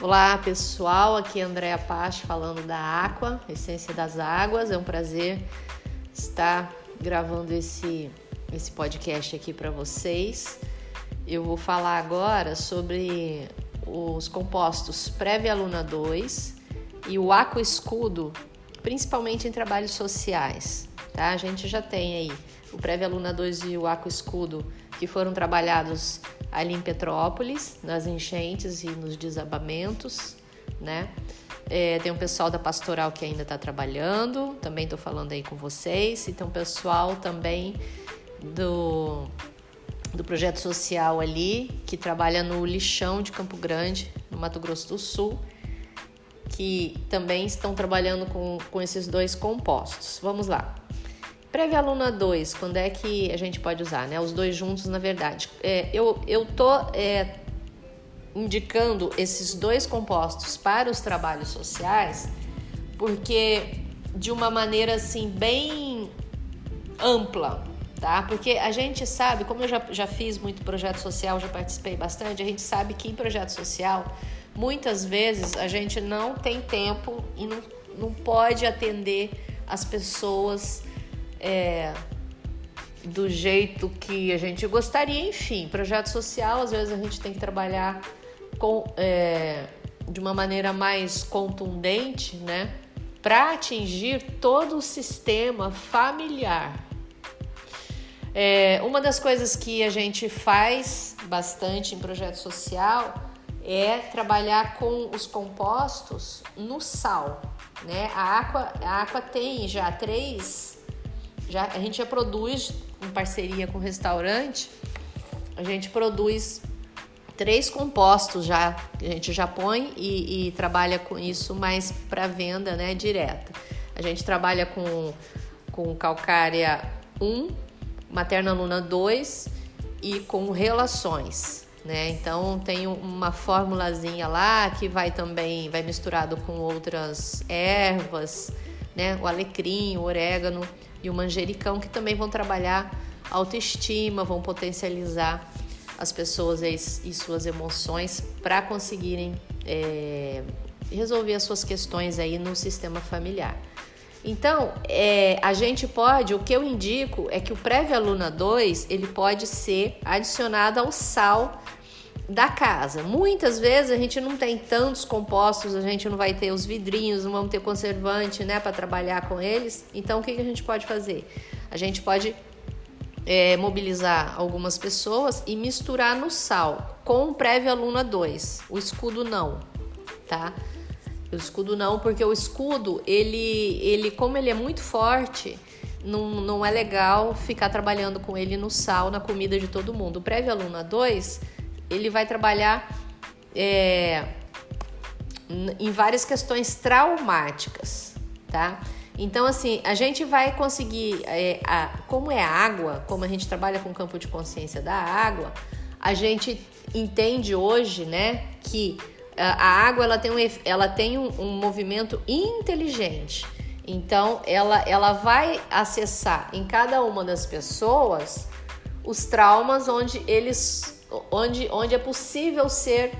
Olá pessoal, aqui é Andréa Pache falando da Aqua, Essência das Águas. É um prazer estar gravando esse, esse podcast aqui para vocês. Eu vou falar agora sobre os compostos Prévia Luna 2 e o Aqua Escudo, principalmente em trabalhos sociais. Tá? A gente já tem aí o Prévia Luna 2 e o Aqua Escudo que foram trabalhados ali em Petrópolis, nas enchentes e nos desabamentos, né? É, tem um pessoal da pastoral que ainda está trabalhando, também estou falando aí com vocês, e tem um pessoal também do, do projeto social ali, que trabalha no lixão de Campo Grande, no Mato Grosso do Sul, que também estão trabalhando com, com esses dois compostos. Vamos lá. Prévia aluna 2, quando é que a gente pode usar, né? Os dois juntos, na verdade. É, eu, eu tô é, indicando esses dois compostos para os trabalhos sociais, porque de uma maneira assim bem ampla, tá? Porque a gente sabe, como eu já, já fiz muito projeto social, já participei bastante, a gente sabe que em projeto social, muitas vezes a gente não tem tempo e não, não pode atender as pessoas é, do jeito que a gente gostaria. Enfim, projeto social, às vezes a gente tem que trabalhar com, é, de uma maneira mais contundente, né? Para atingir todo o sistema familiar. É, uma das coisas que a gente faz bastante em projeto social é trabalhar com os compostos no sal. Né? A Aqua, a Aqua tem já três já, a gente já produz em parceria com o restaurante, a gente produz três compostos já, a gente já põe e, e trabalha com isso mais para venda né, direta. A gente trabalha com, com calcária 1, materna luna 2 e com relações. Né? Então tem uma formulazinha lá que vai também vai misturado com outras ervas, né? O alecrim, o orégano e o manjericão, que também vão trabalhar autoestima, vão potencializar as pessoas e, suas emoções para conseguirem é, resolver as suas questões aí no sistema familiar. Então, é, a gente pode, o que eu indico é que o Prévia Luna 2 ele pode ser adicionado ao sal da casa. Muitas vezes a gente não tem tantos compostos, a gente não vai ter os vidrinhos, não vamos ter conservante, né, para trabalhar com eles. Então, o que, que a gente pode fazer? A gente pode é, mobilizar algumas pessoas e misturar no sal com o Prévia Luna 2. O escudo não, tá? O escudo não, porque o escudo, ele, ele como ele é muito forte, não, não é legal ficar trabalhando com ele no sal, na comida de todo mundo. O Prévia Luna 2 ele vai trabalhar é, em várias questões traumáticas, tá? Então, assim, a gente vai conseguir, é, a, como é água, como a gente trabalha com o campo de consciência da água, a gente entende hoje, né, que a água ela tem um, ela tem um, um movimento inteligente. Então, ela, ela vai acessar em cada uma das pessoas os traumas onde eles onde, onde é possível ser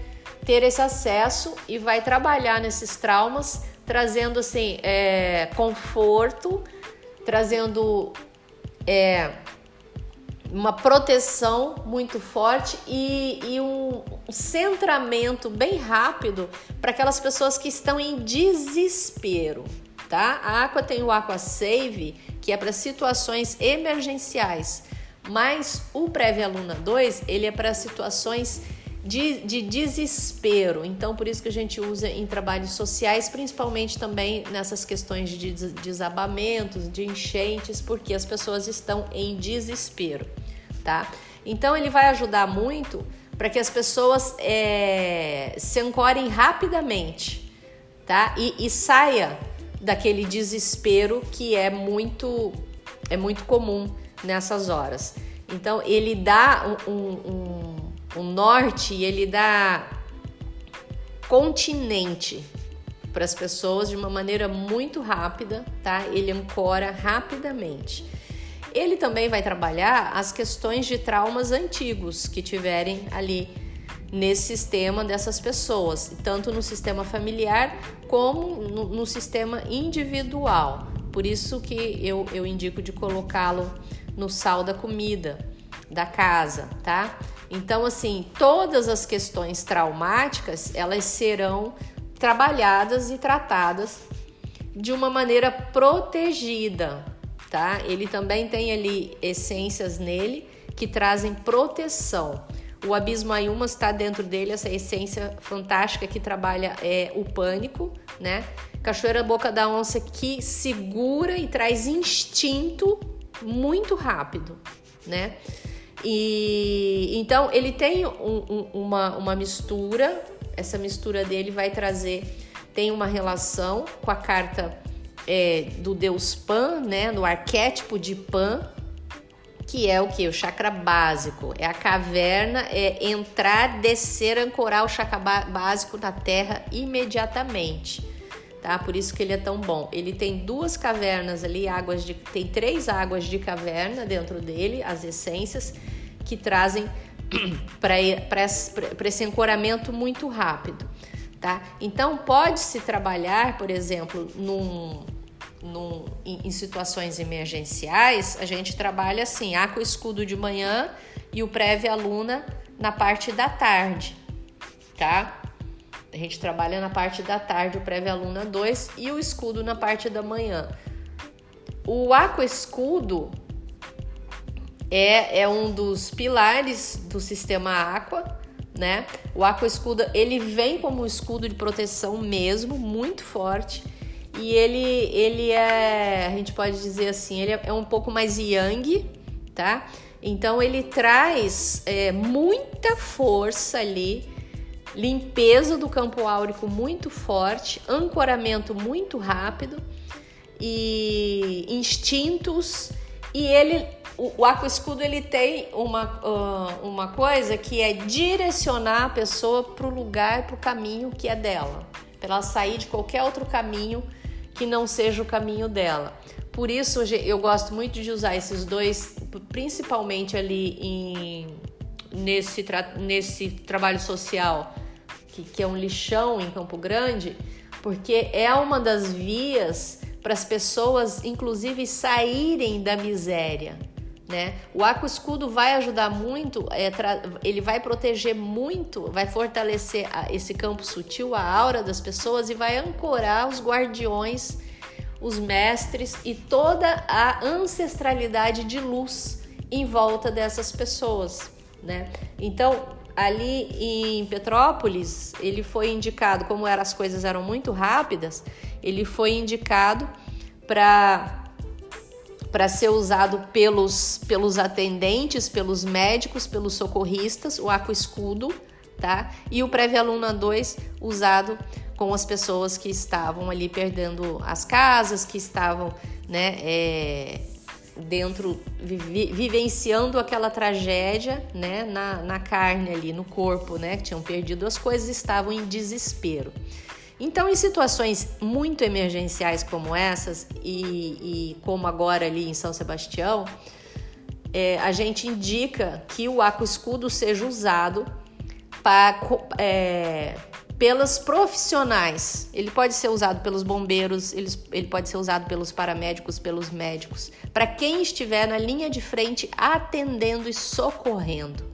ter esse acesso e vai trabalhar nesses traumas, trazendo assim é, conforto, trazendo é, uma proteção muito forte e, e um, centramento bem rápido para aquelas pessoas que estão em desespero. Tá? A Aqua tem o Aqua Save, que é para situações emergenciais mas o Prévia Luna 2, ele é para situações de, de, desespero. Então, por isso que a gente usa em trabalhos sociais, principalmente também nessas questões de desabamentos, de enchentes, porque as pessoas estão em desespero, tá? Então, ele vai ajudar muito para que as pessoas é, se ancorem rapidamente, tá? E, e saia daquele desespero que é muito é muito comum nessas horas. Então ele dá um, um, um, norte e ele dá continente para as pessoas de uma maneira muito rápida, tá? Ele ancora rapidamente. Ele também vai trabalhar as questões de traumas antigos que tiverem ali nesse sistema dessas pessoas, tanto no sistema familiar como no, no sistema individual. Por isso que eu, eu indico de colocá-lo no sal da comida da casa, tá? Então, assim, todas as questões traumáticas elas serão trabalhadas e tratadas de uma maneira protegida, tá? Ele também tem ali essências nele que trazem proteção. O abismo Ayuma está dentro dele essa essência fantástica que trabalha é, o pânico, né? Cachoeira Boca da Onça que segura e traz instinto muito rápido, né? E então ele tem um, um, uma, uma mistura, essa mistura dele vai trazer, tem uma relação com a carta é, do deus Pan, né? No arquétipo de Pan, que é o que? O chakra básico. É a caverna, é entrar, descer, ancorar o chakra básico na terra imediatamente. Tá? Por isso que ele é tão bom. Ele tem duas cavernas ali, águas de, tem três águas de caverna dentro dele, as essências, que trazem para esse ancoramento muito rápido. Tá? Então, pode-se trabalhar, por exemplo, num, no, em, em, situações emergenciais, a gente trabalha assim, com o escudo de manhã e o prévia aluna na parte da tarde, tá? A gente trabalha na parte da tarde, o prévia aluna 2 e o escudo na parte da manhã. O aqua escudo é, é um dos pilares do sistema aqua, né? O aqua escudo, ele vem como um escudo de proteção mesmo, muito forte e ele, ele é, a gente pode dizer assim, ele é um pouco mais yang, tá? Então ele traz é, muita força ali, limpeza do campo áurico muito forte, ancoramento muito rápido e instintos. E ele, o, o aqua escudo ele tem uma, uh, uma coisa que é direcionar a pessoa para o lugar, para o caminho que é dela, para ela sair de qualquer outro caminho que não seja o caminho dela. Por isso eu gosto muito de usar esses dois, principalmente ali em, nesse, tra nesse trabalho social, que, que é um lixão em Campo Grande, porque é uma das vias para as pessoas, inclusive, saírem da miséria. Né? O arco escudo vai ajudar muito, é, ele vai proteger muito, vai fortalecer esse campo sutil, a aura das pessoas e vai ancorar os guardiões, os mestres e toda a ancestralidade de luz em volta dessas pessoas. Né? Então, ali em Petrópolis, ele foi indicado, como eram, as coisas eram muito rápidas, ele foi indicado para para ser usado pelos, pelos atendentes, pelos médicos, pelos socorristas, o aqua escudo, tá? E o Prévia Aluna 2 usado com as pessoas que estavam ali perdendo as casas, que estavam, né, é, dentro, vi, vivenciando aquela tragédia, né, na, na carne ali, no corpo, né, que tinham perdido as coisas, estavam em desespero. Então, em situações muito emergenciais como essas, e, e como agora ali em São Sebastião, é, a gente indica que o aqua escudo seja usado para, é, pelas profissionais. Ele pode ser usado pelos bombeiros, ele, ele pode ser usado pelos paramédicos, pelos médicos, para quem estiver na linha de frente atendendo e socorrendo.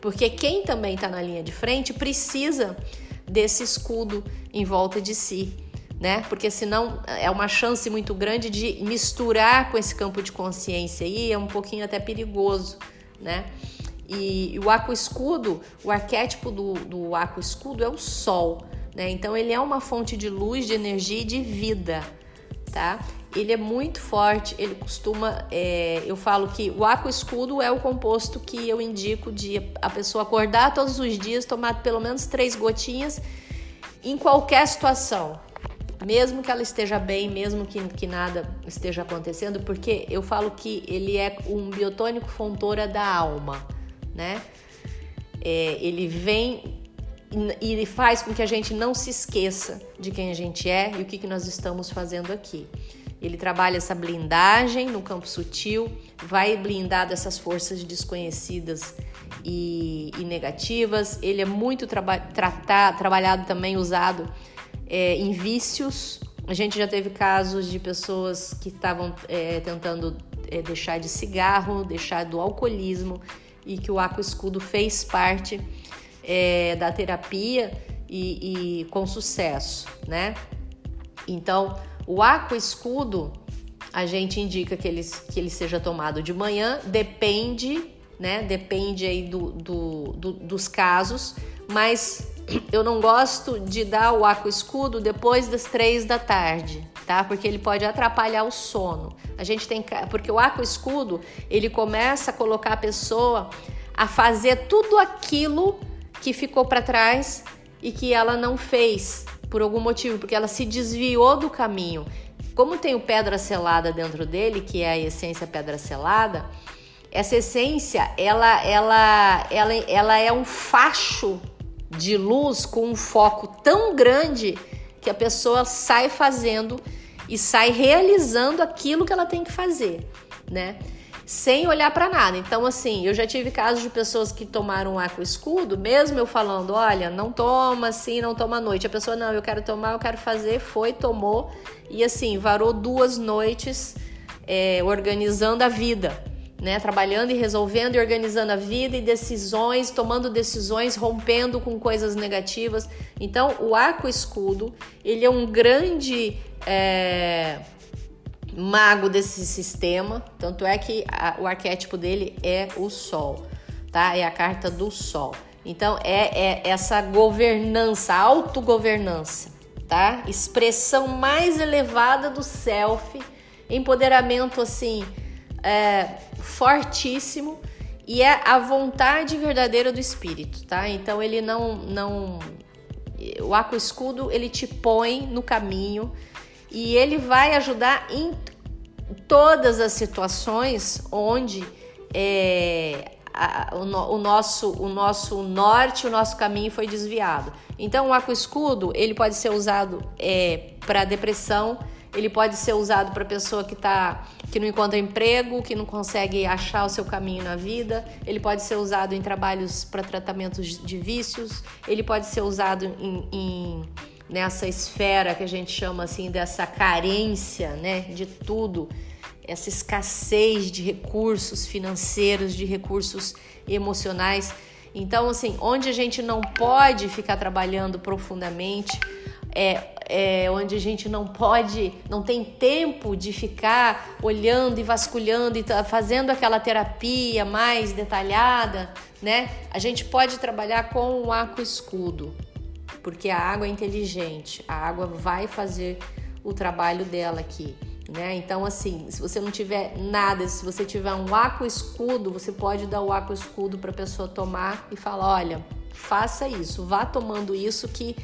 Porque quem também está na linha de frente precisa desse escudo em volta de si, né? Porque senão é uma chance muito grande de misturar com esse campo de consciência aí, é um pouquinho até perigoso, né? E, o aqua escudo, o arquétipo do, do aqua escudo é o sol, né? Então ele é uma fonte de luz, de energia e de vida, tá? Ele é muito forte, ele costuma, é, eu falo que o aqua escudo é o composto que eu indico de a pessoa acordar todos os dias, tomar pelo menos três gotinhas em qualquer situação, mesmo que ela esteja bem, mesmo que, que nada esteja acontecendo, porque eu falo que ele é um biotônico fontora da alma, né? É, ele vem e ele faz com que a gente não se esqueça de quem a gente é e o que, que nós estamos fazendo aqui. Ele trabalha essa blindagem no campo sutil, vai blindar dessas forças desconhecidas e, e negativas. Ele é muito traba tratado, trabalhado também, usado é, em vícios. A gente já teve casos de pessoas que estavam é, tentando é, deixar de cigarro, deixar do alcoolismo e que o Aqua Escudo fez parte é, da terapia e, e, com sucesso, né? Então, o Aqua Escudo a gente indica que ele, que ele seja tomado de manhã, depende, né? Depende aí do, do, do dos casos, mas eu não gosto de dar o aqua escudo depois das três da tarde, tá? Porque ele pode atrapalhar o sono. A gente tem porque o aqua escudo ele começa a colocar a pessoa a fazer tudo aquilo que ficou para trás e que ela não fez por algum motivo, porque ela se desviou do caminho. Como tem o pedra selada dentro dele, que é a essência pedra selada, essa essência, ela, ela, ela, ela é um facho de luz com um foco tão grande que a pessoa sai fazendo e sai realizando aquilo que ela tem que fazer, né? sem olhar para nada. Então, assim, eu já tive casos de pessoas que tomaram água escudo, mesmo eu falando, olha, não toma assim, não toma à noite. A pessoa, não, eu quero tomar, eu quero fazer, foi, tomou e assim, varou duas noites é, organizando a vida. Né, trabalhando e resolvendo e organizando a vida e decisões, tomando decisões, rompendo com coisas negativas. Então, o arco escudo ele é um grande é, mago desse sistema, tanto é que a, o arquétipo dele é o Sol, tá? É a carta do Sol. Então é, é essa governança, autogovernança, tá? Expressão mais elevada do self, empoderamento assim é, fortíssimo e é a vontade verdadeira do espírito, tá? Então ele não não o arco escudo ele te põe no caminho e ele vai ajudar em todas as situações onde é, a, o, o, nosso, o nosso norte, o nosso caminho foi desviado. Então, o arco escudo ele pode ser usado é, para depressão, ele pode ser usado para pessoa que tá, que não encontra emprego, que não consegue achar o seu caminho na vida. Ele pode ser usado em trabalhos para tratamentos de vícios. Ele pode ser usado em, em nessa esfera que a gente chama assim dessa carência, né, de tudo, essa escassez de recursos financeiros, de recursos emocionais. Então, assim, onde a gente não pode ficar trabalhando profundamente, é, é, onde a gente não pode, não tem tempo de ficar olhando e vasculhando e fazendo aquela terapia mais detalhada, né? A gente pode trabalhar com o arco escudo, porque a água é inteligente, a água vai fazer o trabalho dela aqui. Né? Então, assim, se você não tiver nada, se você tiver um aqua escudo, você pode dar o aqua escudo para a pessoa tomar e falar: olha, faça isso, vá tomando isso que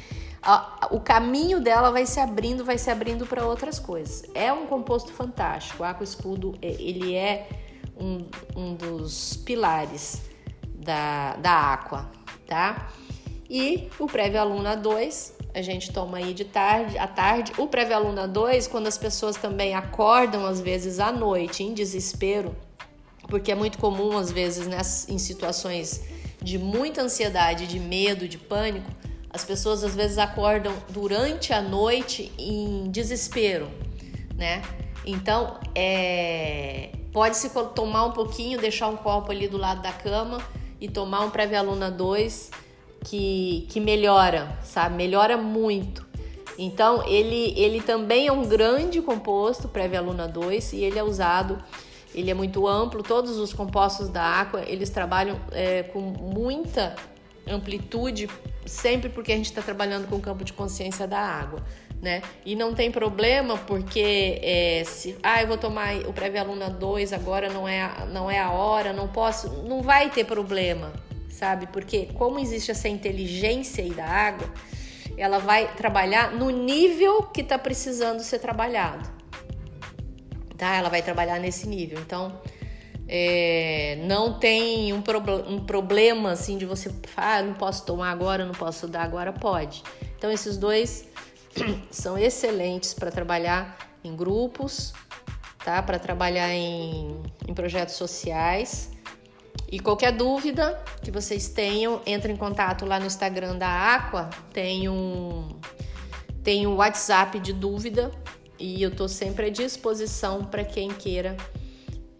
o caminho dela vai se abrindo, vai se abrindo para outras coisas. É um composto fantástico. O aqua escudo é, ele é um, um dos pilares da, da aqua, tá? E o Prévio Aluna 2, a gente toma aí de tarde, à tarde. O Prévio Aluna 2, quando as pessoas também acordam às vezes à noite em desespero, porque é muito comum às vezes nessas, em situações de muita ansiedade, de medo, de pânico, as pessoas às vezes acordam durante a noite em desespero, né? Então, é, pode se tomar um pouquinho, deixar um copo ali do lado da cama e tomar um Prévio Aluna 2 que, que melhora, sabe? Melhora muito. Então, ele, ele também é um grande composto, Preve Aluna 2, e ele é usado, ele é muito amplo. Todos os compostos da Aqua, eles trabalham é, com muita amplitude, sempre porque a gente está trabalhando com o campo de consciência da água. Né? E não tem problema porque é, se ah, eu vou tomar o Preve Aluna 2 agora não é, não é a hora, não posso, não vai ter problema, sabe? Porque como existe essa inteligência aí da água, ela vai trabalhar no nível que está precisando ser trabalhado, tá? Ela vai trabalhar nesse nível. Então, é, não tem um, um, problema assim de você, ah, não posso tomar agora, não posso dar agora, pode. Então, esses dois são excelentes para trabalhar em grupos, tá? Para trabalhar em, em projetos sociais E qualquer dúvida que vocês tenham, entre em contato lá no Instagram da Aqua, tem um tem um WhatsApp de dúvida e eu estou sempre à disposição para quem queira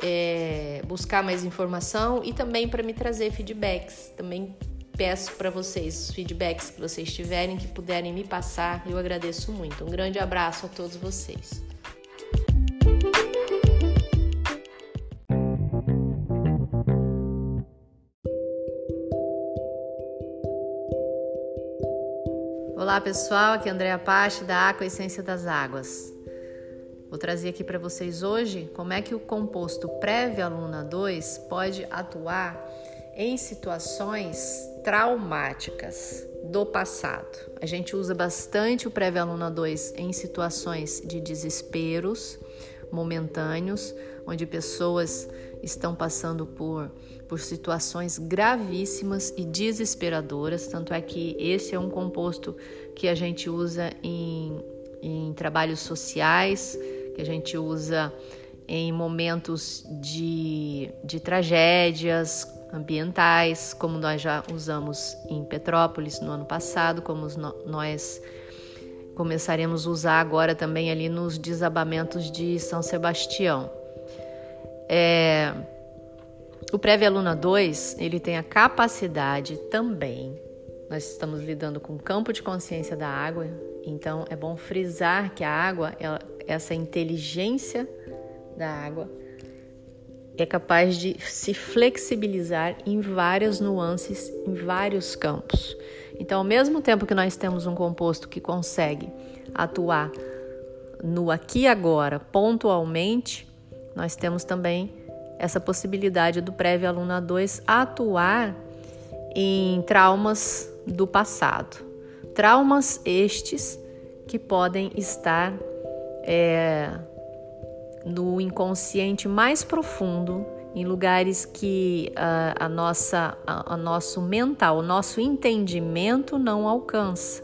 é, buscar mais informação e também para me trazer feedbacks. Também peço para vocês os feedbacks que vocês tiverem, que puderem me passar, eu agradeço muito. Um grande abraço a todos vocês. Olá pessoal, aqui é Andréa Pache da Aqua Essência das Águas. Vou trazer aqui para vocês hoje como é que o composto Pré-Aluna 2 pode atuar em situações traumáticas do passado. A gente usa bastante o Pré-Aluna 2 em situações de desesperos momentâneos, onde pessoas estão passando por por situações gravíssimas e desesperadoras. Tanto é que esse é um composto que a gente usa em, em trabalhos sociais, que a gente usa em momentos de, de tragédias ambientais, como nós já usamos em Petrópolis no ano passado, como nós começaremos a usar agora também ali nos desabamentos de São Sebastião. É, o Prévia Luna 2, ele tem a capacidade também, nós estamos lidando com o campo de consciência da água, então é bom frisar que a água, ela, essa inteligência da água, é capaz de se flexibilizar em várias nuances, em vários campos. Então, ao mesmo tempo que nós temos um composto que consegue atuar no aqui e agora, pontualmente, nós temos também essa possibilidade do prévio aluna 2 atuar em traumas do passado. Traumas estes que podem estar é, no inconsciente mais profundo, em lugares que a, a nossa, a, a nosso mental, o nosso entendimento não alcança.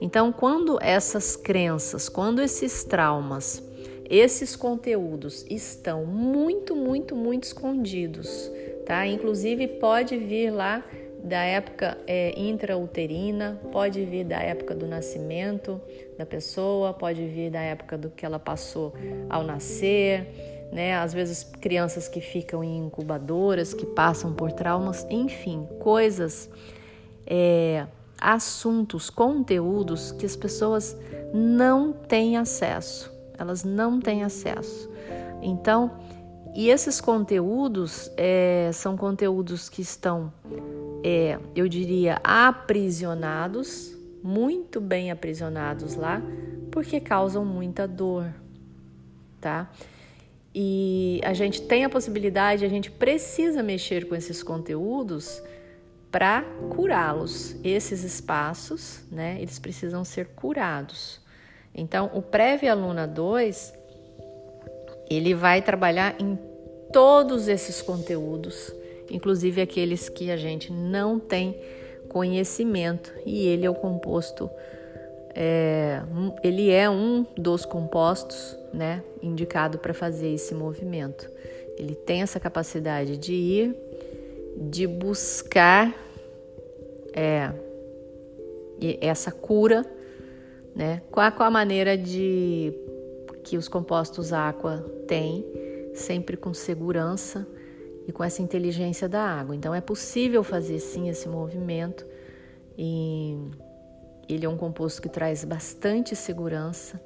Então, quando essas crenças, quando esses traumas esses conteúdos estão muito, muito, muito escondidos, tá? Inclusive pode vir lá da época é, intrauterina, pode vir da época do nascimento da pessoa, pode vir da época do que ela passou ao nascer, né? Às vezes crianças que ficam em incubadoras, que passam por traumas, enfim, coisas, é, assuntos, conteúdos que as pessoas não têm acesso elas não têm acesso. Então, e esses conteúdos é, são conteúdos que estão, é, eu diria, aprisionados, muito bem aprisionados lá, porque causam muita dor, tá? E a gente tem a possibilidade, a gente precisa mexer com esses conteúdos para curá-los. Esses espaços, né, eles precisam ser curados. Então, o Prévia Aluna 2, ele vai trabalhar em todos esses conteúdos, inclusive aqueles que a gente não tem conhecimento, e ele é o composto, é, ele é um dos compostos, né, indicado para fazer esse movimento. Ele tem essa capacidade de ir, de buscar é, essa cura né? Qual, qual a maneira de que os compostos água têm, sempre com segurança e com essa inteligência da água. Então é possível fazer sim esse movimento e ele é um composto que traz bastante segurança,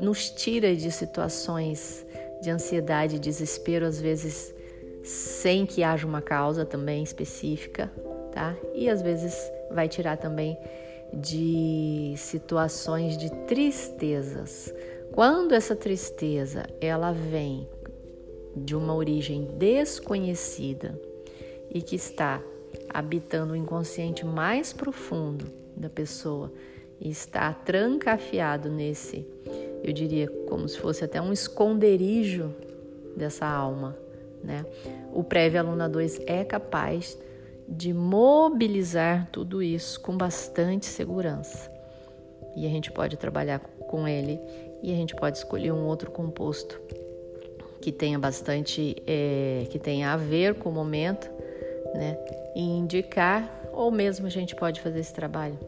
nos tira de situações de ansiedade, desespero, às vezes sem que haja uma causa também específica, tá? E às vezes vai tirar também de situações de tristezas. Quando essa tristeza ela vem de uma origem desconhecida e que está habitando o inconsciente mais profundo da pessoa e está trancafiado nesse, eu diria como se fosse até um esconderijo dessa alma, né? O prévio aluna 2 é capaz de mobilizar tudo isso com bastante segurança. E a gente pode trabalhar com ele e a gente pode escolher um outro composto que tenha bastante, é, que tenha a ver com o momento, né? E indicar, ou mesmo a gente pode fazer esse trabalho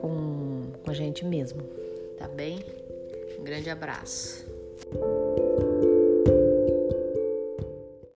com, com a gente mesmo, tá bem? Um grande abraço.